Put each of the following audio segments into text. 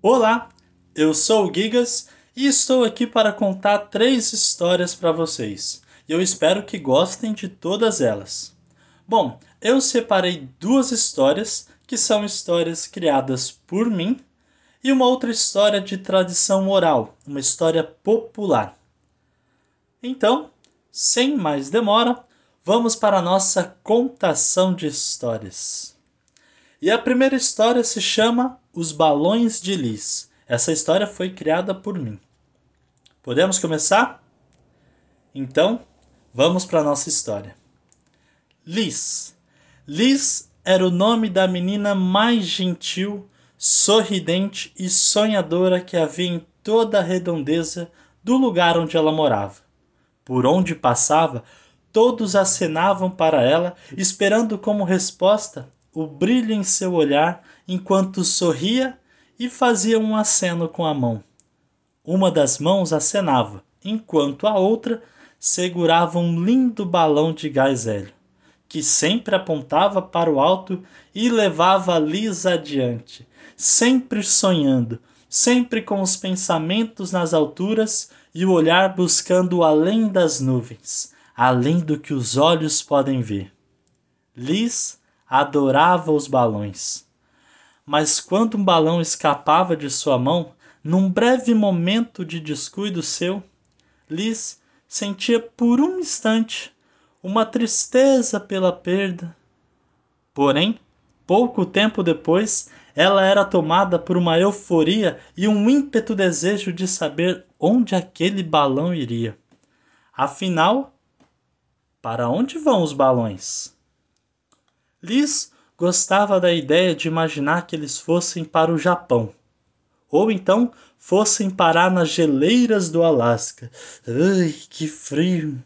Olá, eu sou o Gigas e estou aqui para contar três histórias para vocês. Eu espero que gostem de todas elas. Bom, eu separei duas histórias que são histórias criadas por mim e uma outra história de tradição oral, uma história popular. Então, sem mais demora, vamos para a nossa contação de histórias. E a primeira história se chama Os Balões de Lis. Essa história foi criada por mim. Podemos começar? Então, vamos para a nossa história. Liz. Liz era o nome da menina mais gentil, sorridente e sonhadora que havia em toda a redondeza do lugar onde ela morava. Por onde passava, todos acenavam para ela, esperando como resposta o brilho em seu olhar enquanto sorria e fazia um aceno com a mão. Uma das mãos acenava, enquanto a outra segurava um lindo balão de gás hélio, que sempre apontava para o alto e levava Lisa adiante, sempre sonhando, sempre com os pensamentos nas alturas e o olhar buscando além das nuvens, além do que os olhos podem ver. Liz adorava os balões. Mas quando um balão escapava de sua mão, num breve momento de descuido seu, Liz sentia por um instante uma tristeza pela perda. Porém, pouco tempo depois, ela era tomada por uma euforia e um ímpeto desejo de saber onde aquele balão iria. Afinal, para onde vão os balões? Liz gostava da ideia de imaginar que eles fossem para o Japão. Ou então fossem parar nas geleiras do Alasca. Ai, que frio!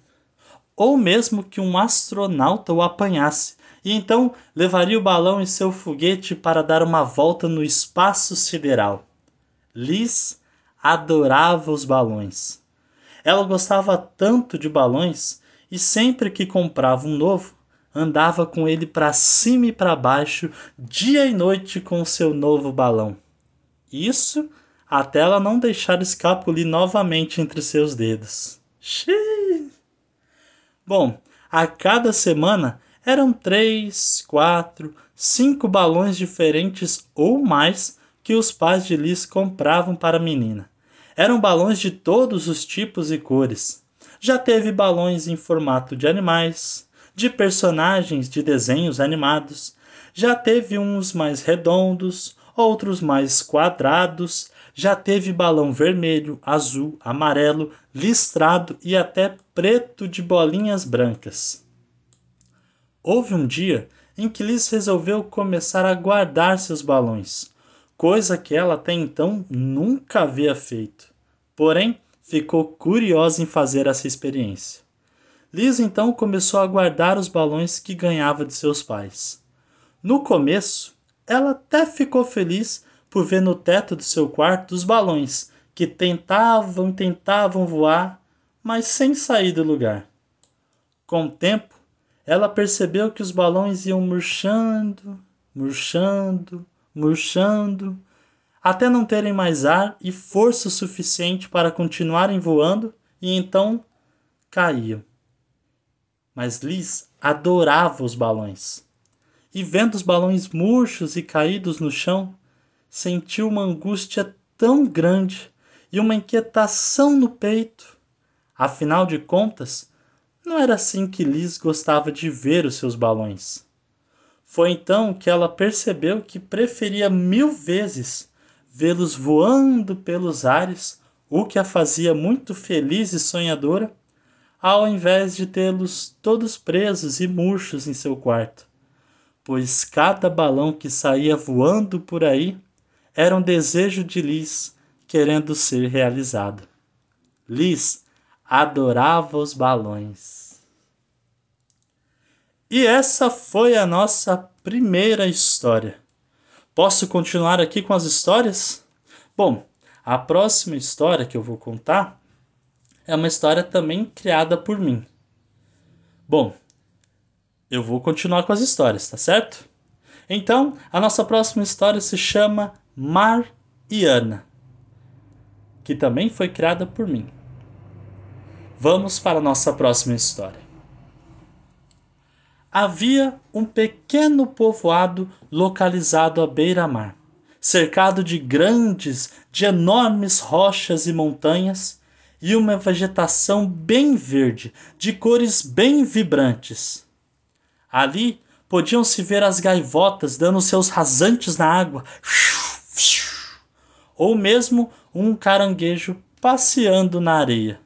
Ou mesmo que um astronauta o apanhasse e então levaria o balão e seu foguete para dar uma volta no espaço sideral. Liz adorava os balões. Ela gostava tanto de balões e sempre que comprava um novo, andava com ele para cima e para baixo, dia e noite com seu novo balão. Isso até ela não deixar escapulir novamente entre seus dedos. Xiii. Bom, a cada semana eram três, quatro, cinco balões diferentes ou mais que os pais de Liz compravam para a menina. Eram balões de todos os tipos e cores. Já teve balões em formato de animais, de personagens de desenhos animados. Já teve uns mais redondos, outros mais quadrados, já teve balão vermelho, azul, amarelo, listrado e até preto de bolinhas brancas. Houve um dia em que Liz resolveu começar a guardar seus balões, coisa que ela até então nunca havia feito. Porém, ficou curiosa em fazer essa experiência. Liz então começou a guardar os balões que ganhava de seus pais. No começo, ela até ficou feliz por ver no teto do seu quarto os balões que tentavam e tentavam voar, mas sem sair do lugar. Com o tempo, ela percebeu que os balões iam murchando, murchando, murchando, até não terem mais ar e força suficiente para continuarem voando e então caíam mas Liz adorava os balões. E vendo os balões murchos e caídos no chão, sentiu uma angústia tão grande e uma inquietação no peito. Afinal de contas, não era assim que Liz gostava de ver os seus balões. Foi então que ela percebeu que preferia mil vezes vê-los voando pelos ares, o que a fazia muito feliz e sonhadora, ao invés de tê-los todos presos e murchos em seu quarto, pois cada balão que saía voando por aí era um desejo de Liz querendo ser realizado. Liz adorava os balões. E essa foi a nossa primeira história. Posso continuar aqui com as histórias? Bom, a próxima história que eu vou contar é uma história também criada por mim. Bom, eu vou continuar com as histórias, tá certo? Então, a nossa próxima história se chama Mar e Ana, que também foi criada por mim. Vamos para a nossa próxima história. Havia um pequeno povoado localizado à beira-mar, cercado de grandes, de enormes rochas e montanhas e uma vegetação bem verde, de cores bem vibrantes. Ali podiam-se ver as gaivotas dando seus rasantes na água, ou mesmo um caranguejo passeando na areia.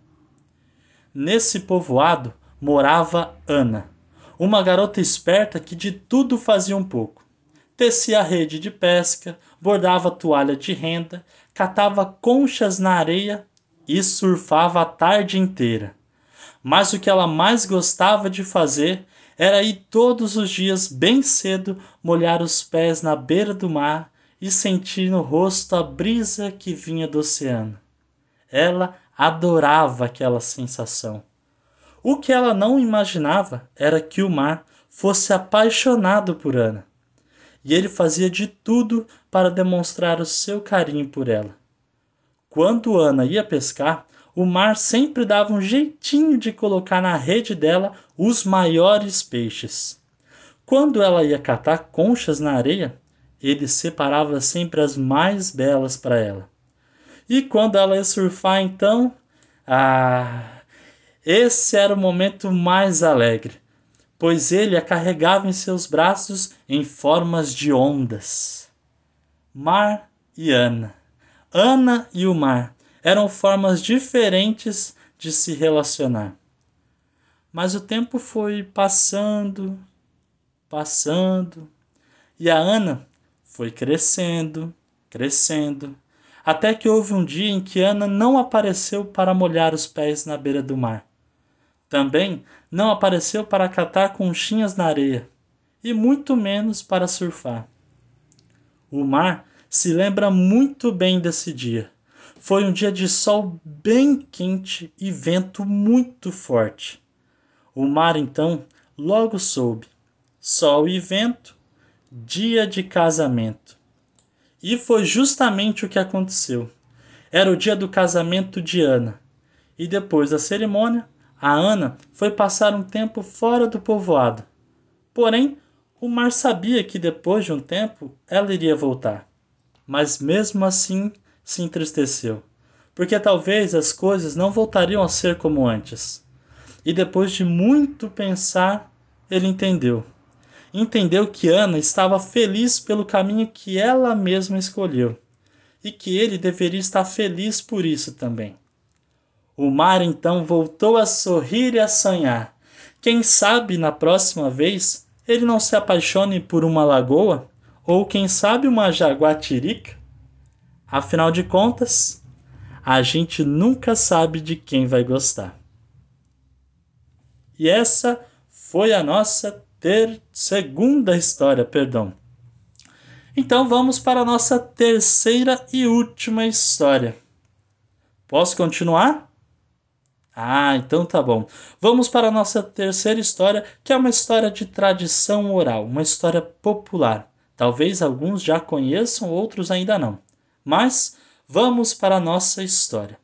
Nesse povoado morava Ana uma garota esperta que de tudo fazia um pouco. Tecia rede de pesca, bordava toalha de renda, catava conchas na areia e surfava a tarde inteira. Mas o que ela mais gostava de fazer era ir todos os dias bem cedo molhar os pés na beira do mar e sentir no rosto a brisa que vinha do oceano. Ela adorava aquela sensação. O que ela não imaginava era que o mar fosse apaixonado por Ana. E ele fazia de tudo para demonstrar o seu carinho por ela. Quando Ana ia pescar, o mar sempre dava um jeitinho de colocar na rede dela os maiores peixes. Quando ela ia catar conchas na areia, ele separava sempre as mais belas para ela. E quando ela ia surfar, então, ah, esse era o momento mais alegre, pois ele a carregava em seus braços em formas de ondas. Mar e Ana. Ana e o mar eram formas diferentes de se relacionar. Mas o tempo foi passando, passando, e a Ana foi crescendo, crescendo, até que houve um dia em que Ana não apareceu para molhar os pés na beira do mar. Também não apareceu para catar conchinhas na areia, e muito menos para surfar. O mar se lembra muito bem desse dia. Foi um dia de sol bem quente e vento muito forte. O mar então logo soube: sol e vento, dia de casamento. E foi justamente o que aconteceu. Era o dia do casamento de Ana. E depois da cerimônia, a Ana foi passar um tempo fora do povoado. Porém, o mar sabia que depois de um tempo ela iria voltar. Mas mesmo assim se entristeceu, porque talvez as coisas não voltariam a ser como antes. E depois de muito pensar, ele entendeu. Entendeu que Ana estava feliz pelo caminho que ela mesma escolheu e que ele deveria estar feliz por isso também. O mar então voltou a sorrir e a sonhar. Quem sabe na próxima vez ele não se apaixone por uma lagoa ou quem sabe uma jaguatirica? Afinal de contas, a gente nunca sabe de quem vai gostar. E essa foi a nossa ter segunda história, perdão. Então vamos para a nossa terceira e última história. Posso continuar? Ah, então tá bom. Vamos para a nossa terceira história, que é uma história de tradição oral, uma história popular. Talvez alguns já conheçam, outros ainda não. Mas vamos para a nossa história.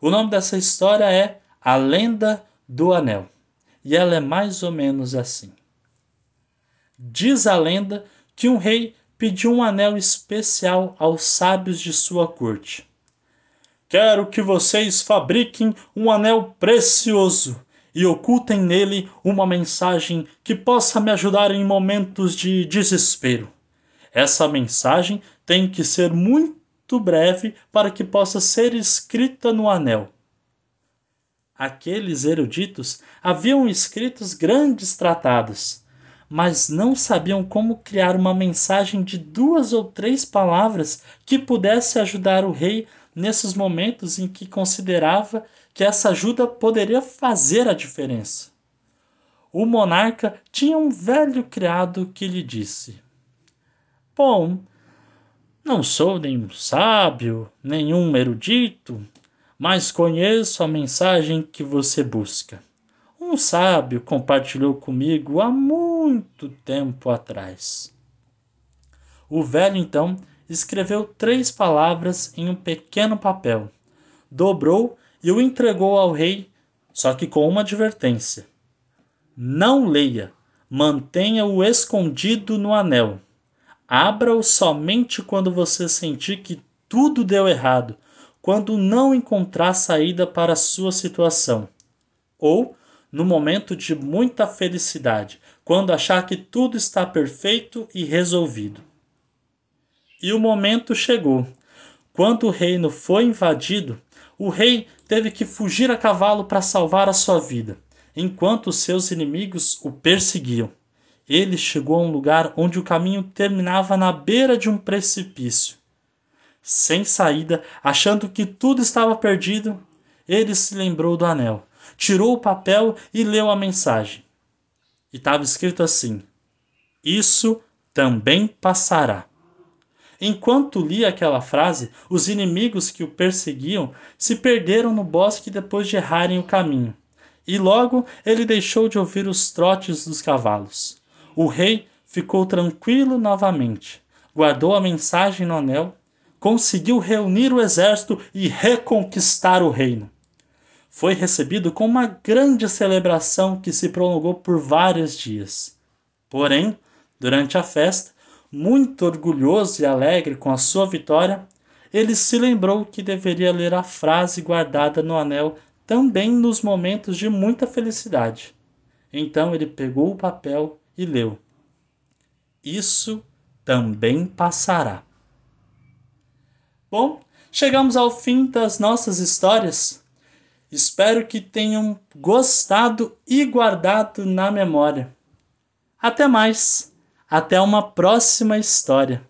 O nome dessa história é A Lenda do Anel. E ela é mais ou menos assim. Diz a lenda que um rei pediu um anel especial aos sábios de sua corte. Quero que vocês fabriquem um anel precioso e ocultem nele uma mensagem que possa me ajudar em momentos de desespero. Essa mensagem tem que ser muito breve para que possa ser escrita no anel. Aqueles eruditos haviam escrito grandes tratados, mas não sabiam como criar uma mensagem de duas ou três palavras que pudesse ajudar o rei nesses momentos em que considerava que essa ajuda poderia fazer a diferença. O monarca tinha um velho criado que lhe disse: Bom, não sou nenhum sábio, nenhum erudito, mas conheço a mensagem que você busca. Um sábio compartilhou comigo há muito tempo atrás. O velho então escreveu três palavras em um pequeno papel, dobrou e o entregou ao rei, só que com uma advertência: Não leia, mantenha-o escondido no anel. Abra-o somente quando você sentir que tudo deu errado, quando não encontrar saída para a sua situação, ou no momento de muita felicidade, quando achar que tudo está perfeito e resolvido. E o momento chegou. Quando o reino foi invadido, o rei teve que fugir a cavalo para salvar a sua vida, enquanto seus inimigos o perseguiam. Ele chegou a um lugar onde o caminho terminava na beira de um precipício. Sem saída, achando que tudo estava perdido, ele se lembrou do anel, tirou o papel e leu a mensagem. E estava escrito assim: Isso também passará. Enquanto lia aquela frase, os inimigos que o perseguiam se perderam no bosque depois de errarem o caminho. E logo ele deixou de ouvir os trotes dos cavalos. O rei ficou tranquilo novamente, guardou a mensagem no anel, conseguiu reunir o exército e reconquistar o reino. Foi recebido com uma grande celebração que se prolongou por vários dias. Porém, durante a festa, muito orgulhoso e alegre com a sua vitória, ele se lembrou que deveria ler a frase guardada no anel também nos momentos de muita felicidade. Então ele pegou o papel e leu: Isso também passará. Bom, chegamos ao fim das nossas histórias. Espero que tenham gostado e guardado na memória. Até mais! Até uma próxima história.